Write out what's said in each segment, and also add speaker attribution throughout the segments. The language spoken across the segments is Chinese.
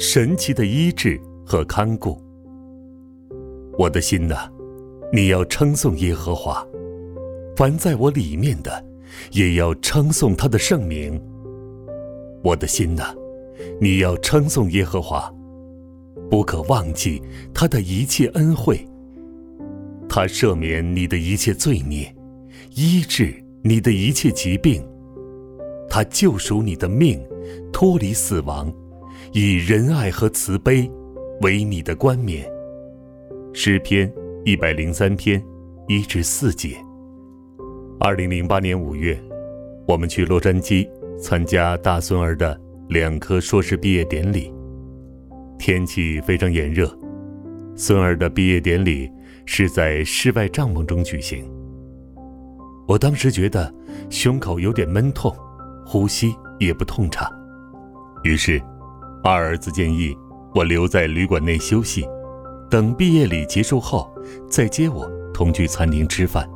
Speaker 1: 神奇的医治和看顾。我的心呐，你要称颂耶和华；凡在我里面的，也要称颂他的圣名。我的心呐，你要称颂耶和华，不可忘记他的一切恩惠。他赦免你的一切罪孽，医治你的一切疾病。他救赎你的命。脱离死亡，以仁爱和慈悲为你的冠冕。诗篇一百零三篇一至四节。二零零八年五月，我们去洛杉矶参加大孙儿的两科硕士毕业典礼。天气非常炎热，孙儿的毕业典礼是在室外帐篷中举行。我当时觉得胸口有点闷痛，呼吸也不通畅。于是，二儿子建议我留在旅馆内休息，等毕业礼结束后再接我同去餐厅吃饭。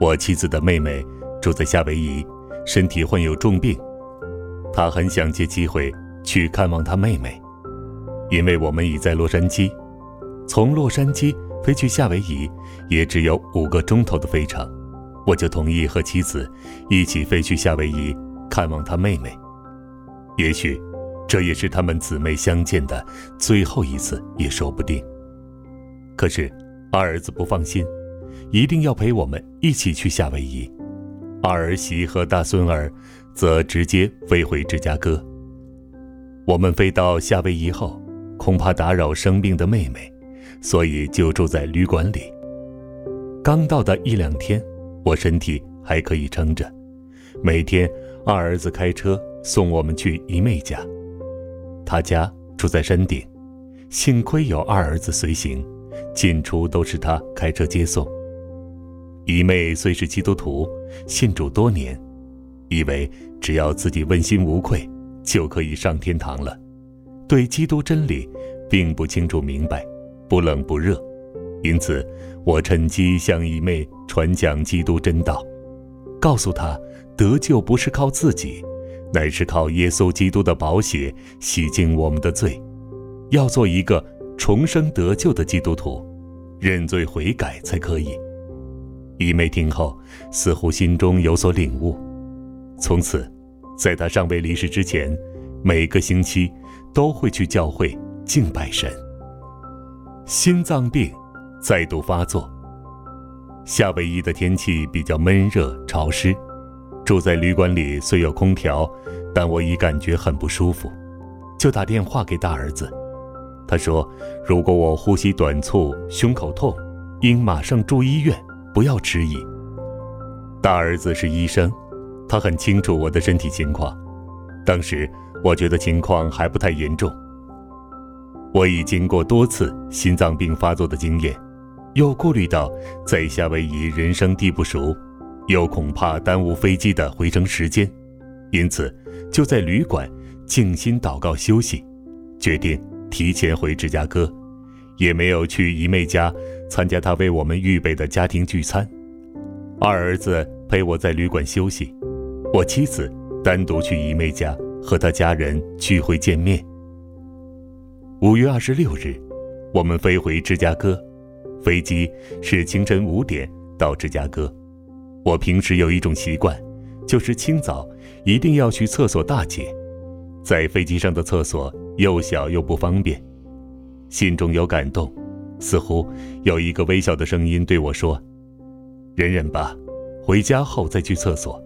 Speaker 1: 我妻子的妹妹住在夏威夷，身体患有重病，她很想借机会去看望她妹妹。因为我们已在洛杉矶，从洛杉矶飞去夏威夷也只有五个钟头的飞程，我就同意和妻子一起飞去夏威夷看望她妹妹。也许，这也是他们姊妹相见的最后一次，也说不定。可是，二儿子不放心，一定要陪我们一起去夏威夷。二儿媳和大孙儿则直接飞回芝加哥。我们飞到夏威夷后，恐怕打扰生病的妹妹，所以就住在旅馆里。刚到的一两天，我身体还可以撑着，每天二儿子开车。送我们去姨妹家，他家住在山顶，幸亏有二儿子随行，进出都是他开车接送。姨妹虽是基督徒，信主多年，以为只要自己问心无愧，就可以上天堂了，对基督真理并不清楚明白，不冷不热，因此我趁机向姨妹传讲基督真道，告诉她得救不是靠自己。乃是靠耶稣基督的宝血洗净我们的罪，要做一个重生得救的基督徒，认罪悔改才可以。姨妹听后，似乎心中有所领悟，从此，在她尚未离世之前，每个星期都会去教会敬拜神。心脏病再度发作，夏威夷的天气比较闷热潮湿。住在旅馆里虽有空调，但我已感觉很不舒服，就打电话给大儿子。他说：“如果我呼吸短促、胸口痛，应马上住医院，不要迟疑。”大儿子是医生，他很清楚我的身体情况。当时我觉得情况还不太严重。我已经过多次心脏病发作的经验，又顾虑到在夏威夷人生地不熟。又恐怕耽误飞机的回程时间，因此就在旅馆静心祷告休息，决定提前回芝加哥，也没有去姨妹家参加她为我们预备的家庭聚餐。二儿子陪我在旅馆休息，我妻子单独去姨妹家和她家人聚会见面。五月二十六日，我们飞回芝加哥，飞机是清晨五点到芝加哥。我平时有一种习惯，就是清早一定要去厕所大解。在飞机上的厕所又小又不方便，心中有感动，似乎有一个微小的声音对我说：“忍忍吧，回家后再去厕所。”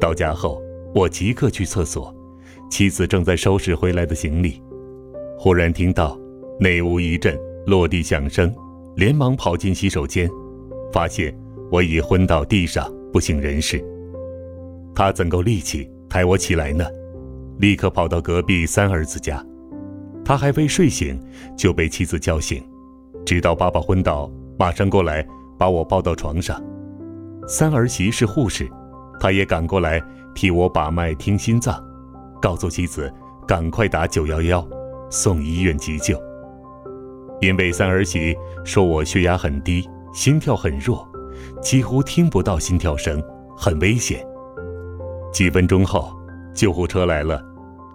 Speaker 1: 到家后，我即刻去厕所，妻子正在收拾回来的行李，忽然听到内屋一阵落地响声，连忙跑进洗手间，发现。我已昏倒地上，不省人事。他怎够力气抬我起来呢？立刻跑到隔壁三儿子家，他还未睡醒，就被妻子叫醒，直到爸爸昏倒，马上过来把我抱到床上。三儿媳是护士，她也赶过来替我把脉、听心脏，告诉妻子赶快打九幺幺，送医院急救。因为三儿媳说我血压很低，心跳很弱，几乎听不到心跳声，很危险。几分钟后，救护车来了，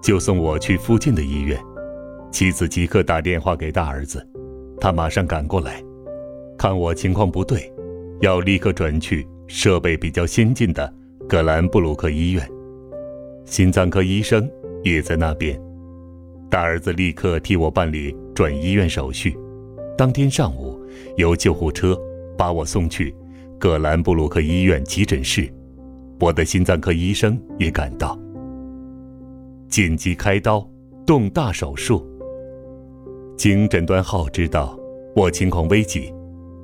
Speaker 1: 就送我去附近的医院。妻子即刻打电话给大儿子，他马上赶过来，看我情况不对，要立刻转去设备比较先进的葛兰布鲁克医院。心脏科医生也在那边。大儿子立刻替我办理转医院手续。当天上午，由救护车把我送去葛兰布鲁克医院急诊室。我的心脏科医生也赶到，紧急开刀，动大手术。经诊断后知道我情况危急，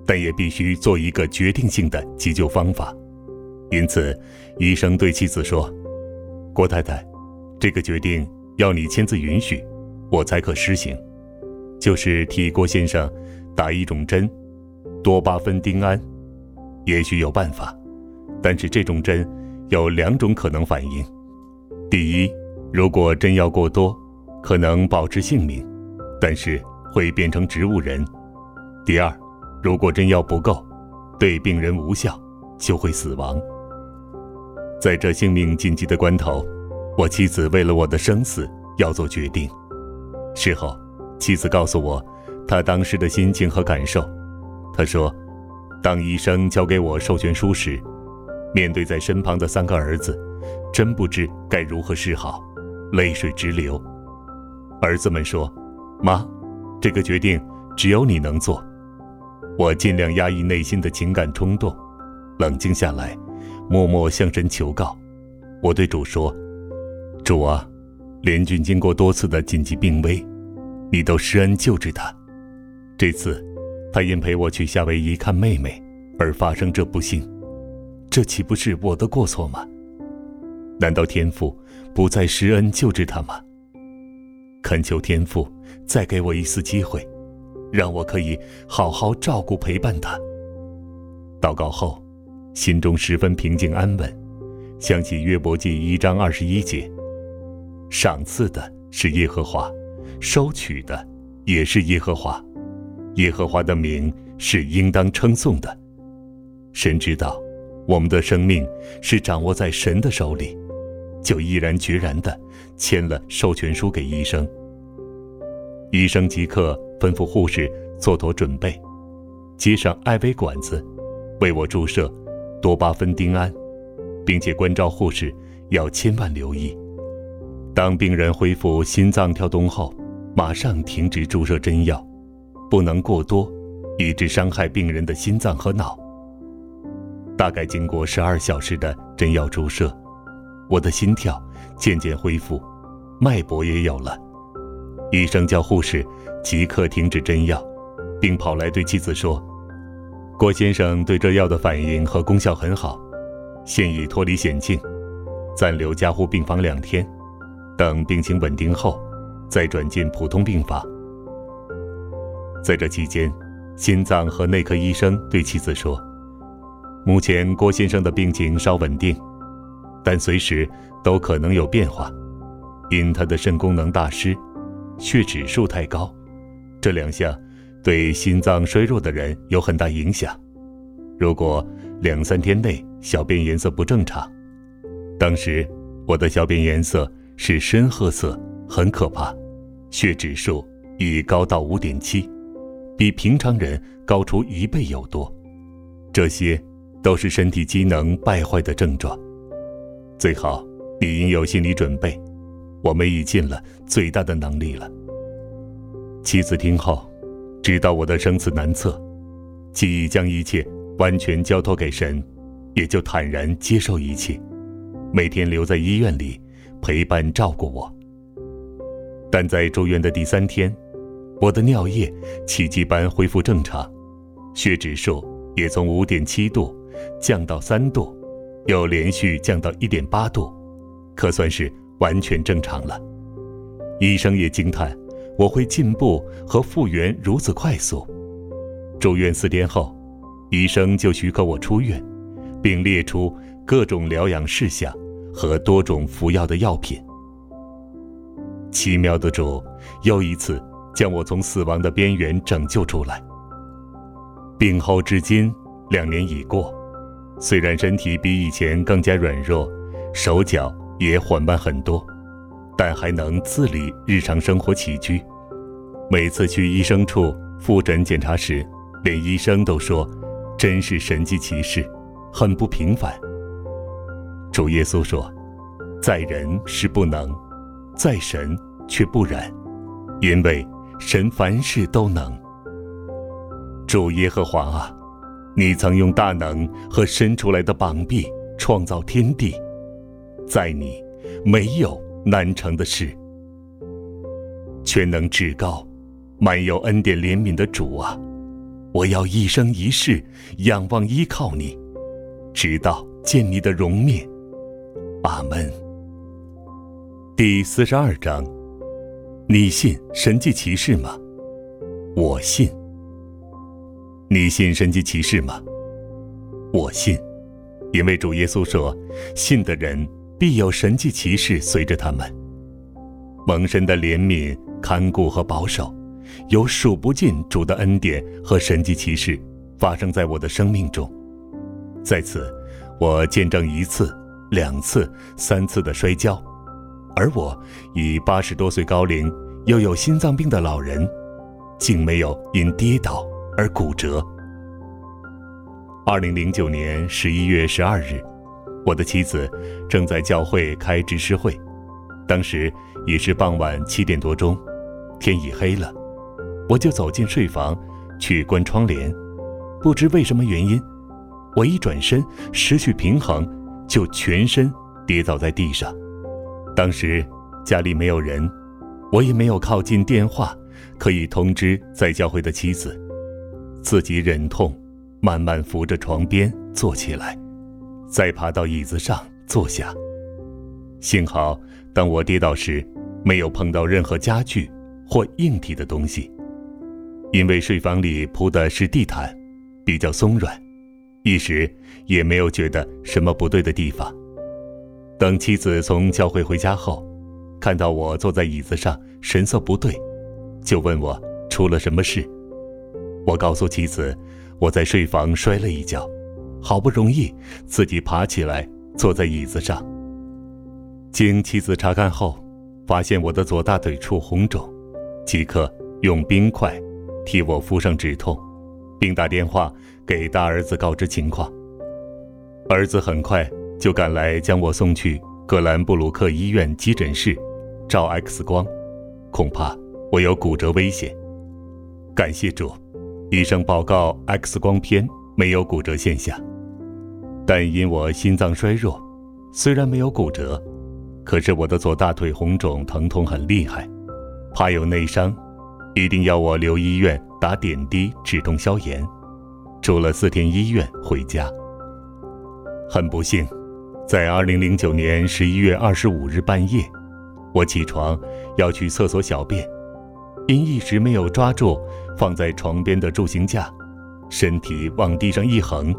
Speaker 1: 但也必须做一个决定性的急救方法，因此医生对妻子说：“郭太太，这个决定要你签字允许，我才可施行。就是替郭先生打一种针，多巴酚丁胺，也许有办法，但是这种针有两种可能反应：第一，如果针药过多，可能保持性命。”但是会变成植物人。第二，如果针药不够，对病人无效，就会死亡。在这性命紧急的关头，我妻子为了我的生死要做决定。事后，妻子告诉我她当时的心情和感受。她说，当医生交给我授权书时，面对在身旁的三个儿子，真不知该如何是好，泪水直流。儿子们说。妈，这个决定只有你能做。我尽量压抑内心的情感冲动，冷静下来，默默向神求告。我对主说：“主啊，连军经过多次的紧急病危，你都施恩救治他。这次，他因陪我去夏威夷看妹妹而发生这不幸，这岂不是我的过错吗？难道天父不再施恩救治他吗？恳求天父。”再给我一次机会，让我可以好好照顾陪伴他。祷告后，心中十分平静安稳，想起约伯记一章二十一节：“赏赐的是耶和华，收取的也是耶和华，耶和华的名是应当称颂的。”神知道，我们的生命是掌握在神的手里，就毅然决然地签了授权书给医生。医生即刻吩咐护士做妥准备，接上艾薇管子，为我注射多巴酚丁胺，并且关照护士要千万留意，当病人恢复心脏跳动后，马上停止注射针药，不能过多，以致伤害病人的心脏和脑。大概经过十二小时的针药注射，我的心跳渐渐恢复，脉搏也有了。医生叫护士即刻停止针药，并跑来对妻子说：“郭先生对这药的反应和功效很好，现已脱离险境，暂留加护病房两天，等病情稳定后，再转进普通病房。”在这期间，心脏和内科医生对妻子说：“目前郭先生的病情稍稳定，但随时都可能有变化，因他的肾功能大失。”血指数太高，这两项对心脏衰弱的人有很大影响。如果两三天内小便颜色不正常，当时我的小便颜色是深褐色，很可怕，血指数已高到五点七，比平常人高出一倍有多。这些都是身体机能败坏的症状。最好你应有心理准备。我们已尽了最大的能力了。妻子听后，知道我的生死难测，既已将一切完全交托给神，也就坦然接受一切，每天留在医院里陪伴照顾我。但在住院的第三天，我的尿液奇迹般恢复正常，血指数也从五点七度降到三度，又连续降到一点八度，可算是。完全正常了，医生也惊叹，我会进步和复原如此快速。住院四天后，医生就许可我出院，并列出各种疗养事项和多种服药的药品。奇妙的主又一次将我从死亡的边缘拯救出来。病后至今两年已过，虽然身体比以前更加软弱，手脚也缓慢很多，但还能自理日常生活起居。每次去医生处复诊检查时，连医生都说：“真是神迹奇事，很不平凡。”主耶稣说：“在人是不能，在神却不然，因为神凡事都能。”主耶和华啊，你曾用大能和伸出来的膀臂创造天地，在你没有难成的事。全能至高、满有恩典怜悯的主啊，我要一生一世仰望依靠你，直到见你的容面。阿门。第四十二章，你信神迹奇事吗？我信。你信神迹奇事吗？我信，因为主耶稣说：“信的人必有神迹奇事随着他们。”蒙神的怜悯、看顾和保守，有数不尽主的恩典和神迹奇事发生在我的生命中。在此，我见证一次、两次、三次的摔跤，而我以八十多岁高龄又有心脏病的老人，竟没有因跌倒。而骨折。二零零九年十一月十二日，我的妻子正在教会开执事会，当时已是傍晚七点多钟，天已黑了，我就走进睡房去关窗帘。不知为什么原因，我一转身失去平衡，就全身跌倒在地上。当时家里没有人，我也没有靠近电话可以通知在教会的妻子。自己忍痛，慢慢扶着床边坐起来，再爬到椅子上坐下。幸好，当我跌倒时，没有碰到任何家具或硬体的东西，因为睡房里铺的是地毯，比较松软，一时也没有觉得什么不对的地方。等妻子从教会回家后，看到我坐在椅子上，神色不对，就问我出了什么事。我告诉妻子，我在睡房摔了一跤，好不容易自己爬起来坐在椅子上。经妻子查看后，发现我的左大腿处红肿，即刻用冰块替我敷上止痛，并打电话给大儿子告知情况。儿子很快就赶来将我送去格兰布鲁克医院急诊室照 X 光，恐怕我有骨折危险。感谢主。医生报告，X 光片没有骨折现象，但因我心脏衰弱，虽然没有骨折，可是我的左大腿红肿疼痛很厉害，怕有内伤，一定要我留医院打点滴止痛消炎，住了四天医院回家。很不幸，在2009年11月25日半夜，我起床要去厕所小便。因一时没有抓住放在床边的助行架，身体往地上一横，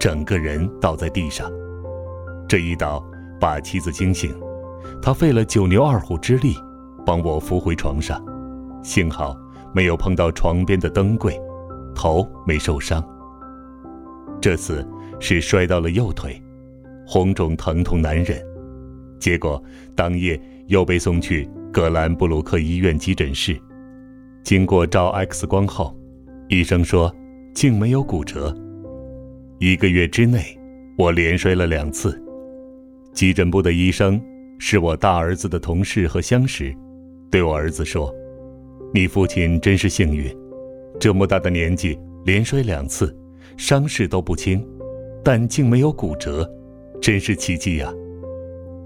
Speaker 1: 整个人倒在地上。这一倒把妻子惊醒，她费了九牛二虎之力帮我扶回床上，幸好没有碰到床边的灯柜，头没受伤。这次是摔到了右腿，红肿疼痛难忍，结果当夜又被送去格兰布鲁克医院急诊室。经过照 X 光后，医生说，竟没有骨折。一个月之内，我连摔了两次。急诊部的医生是我大儿子的同事和相识，对我儿子说：“你父亲真是幸运，这么大的年纪连摔两次，伤势都不轻，但竟没有骨折，真是奇迹呀！”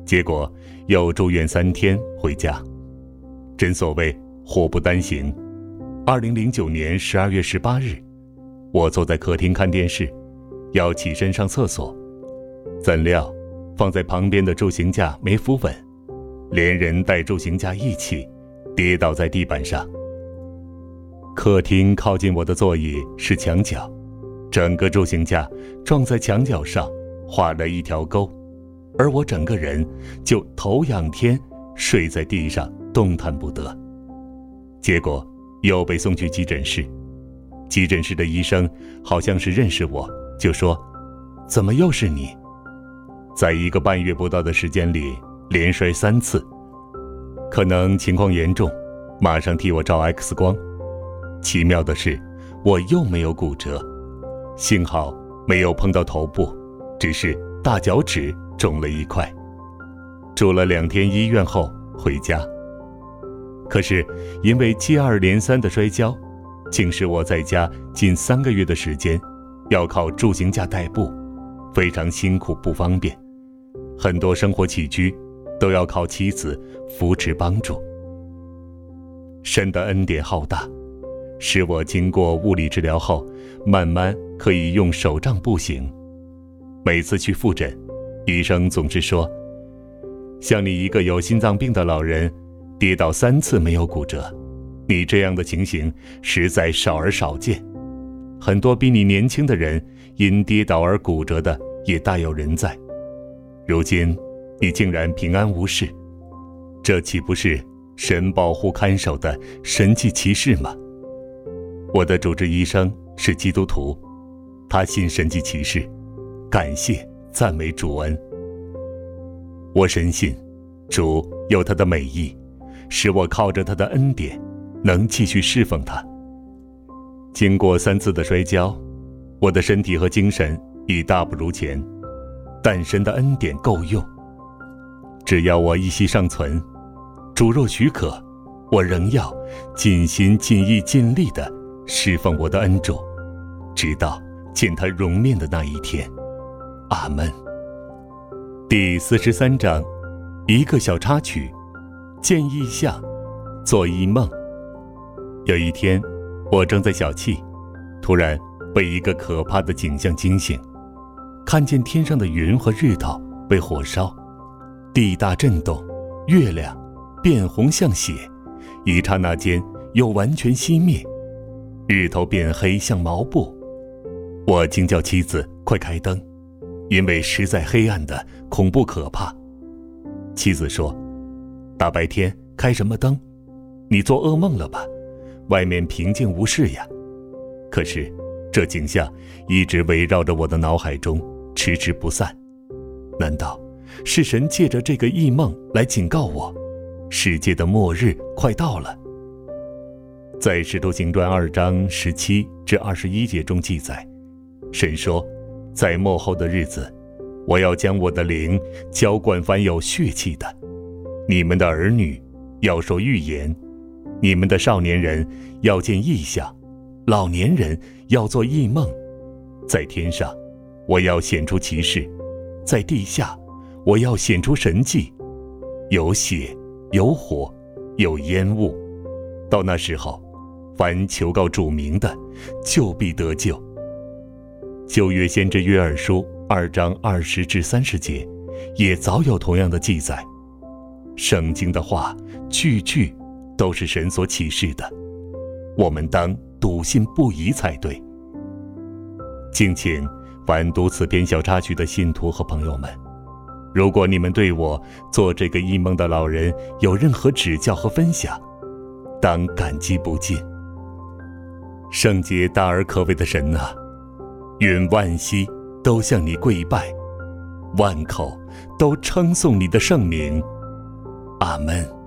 Speaker 1: 结果又住院三天回家。真所谓祸不单行。二零零九年十二月十八日，我坐在客厅看电视，要起身上厕所，怎料放在旁边的助行架没扶稳，连人带助行架一起跌倒在地板上。客厅靠近我的座椅是墙角，整个柱形架撞在墙角上，画了一条沟，而我整个人就头仰天睡在地上，动弹不得。结果又被送去急诊室，急诊室的医生好像是认识我，就说：“怎么又是你？在一个半月不到的时间里连摔三次，可能情况严重，马上替我照 X 光。”奇妙的是，我又没有骨折，幸好没有碰到头部，只是大脚趾肿了一块。住了两天医院后回家。可是因为接二连三的摔跤，竟使我在家近三个月的时间，要靠助行架代步，非常辛苦不方便，很多生活起居都要靠妻子扶持帮助。神的恩典浩大。使我经过物理治疗后，慢慢可以用手杖步行。每次去复诊，医生总是说：“像你一个有心脏病的老人，跌倒三次没有骨折，你这样的情形实在少而少见。很多比你年轻的人因跌倒而骨折的也大有人在。如今你竟然平安无事，这岂不是神保护看守的神迹奇事吗？”我的主治医生是基督徒，他信神迹奇事，感谢赞美主恩。我深信，主有他的美意，使我靠着他的恩典，能继续侍奉他。经过三次的摔跤，我的身体和精神已大不如前，但神的恩典够用。只要我一息尚存，主若许可，我仍要尽心尽意尽力的。侍奉我的恩主，直到见他容面的那一天。阿门。第四十三章，一个小插曲：见异象，做异梦。有一天，我正在小憩，突然被一个可怕的景象惊醒，看见天上的云和日头被火烧，地大震动，月亮变红像血，一刹那间又完全熄灭。日头变黑像毛布，我惊叫妻子快开灯，因为实在黑暗的恐怖可怕。妻子说：“大白天开什么灯？你做噩梦了吧？外面平静无事呀。”可是这景象一直围绕着我的脑海中，迟迟不散。难道是神借着这个异梦来警告我，世界的末日快到了？在《使徒行传》二章十七至二十一节中记载，神说：“在末后的日子，我要将我的灵浇灌凡有血气的。你们的儿女要说预言，你们的少年人要见异象，老年人要做异梦。在天上，我要显出奇事；在地下，我要显出神迹。有血，有火，有烟雾。到那时候。”凡求告主名的，就必得救。旧约先知约珥书二章二十至三十节，也早有同样的记载。圣经的话，句句都是神所启示的，我们当笃信不疑才对。敬请凡读此篇小插曲的信徒和朋友们，如果你们对我做这个异梦的老人有任何指教和分享，当感激不尽。圣洁大而可畏的神啊，愿万溪都向你跪拜，万口都称颂你的圣名。阿门。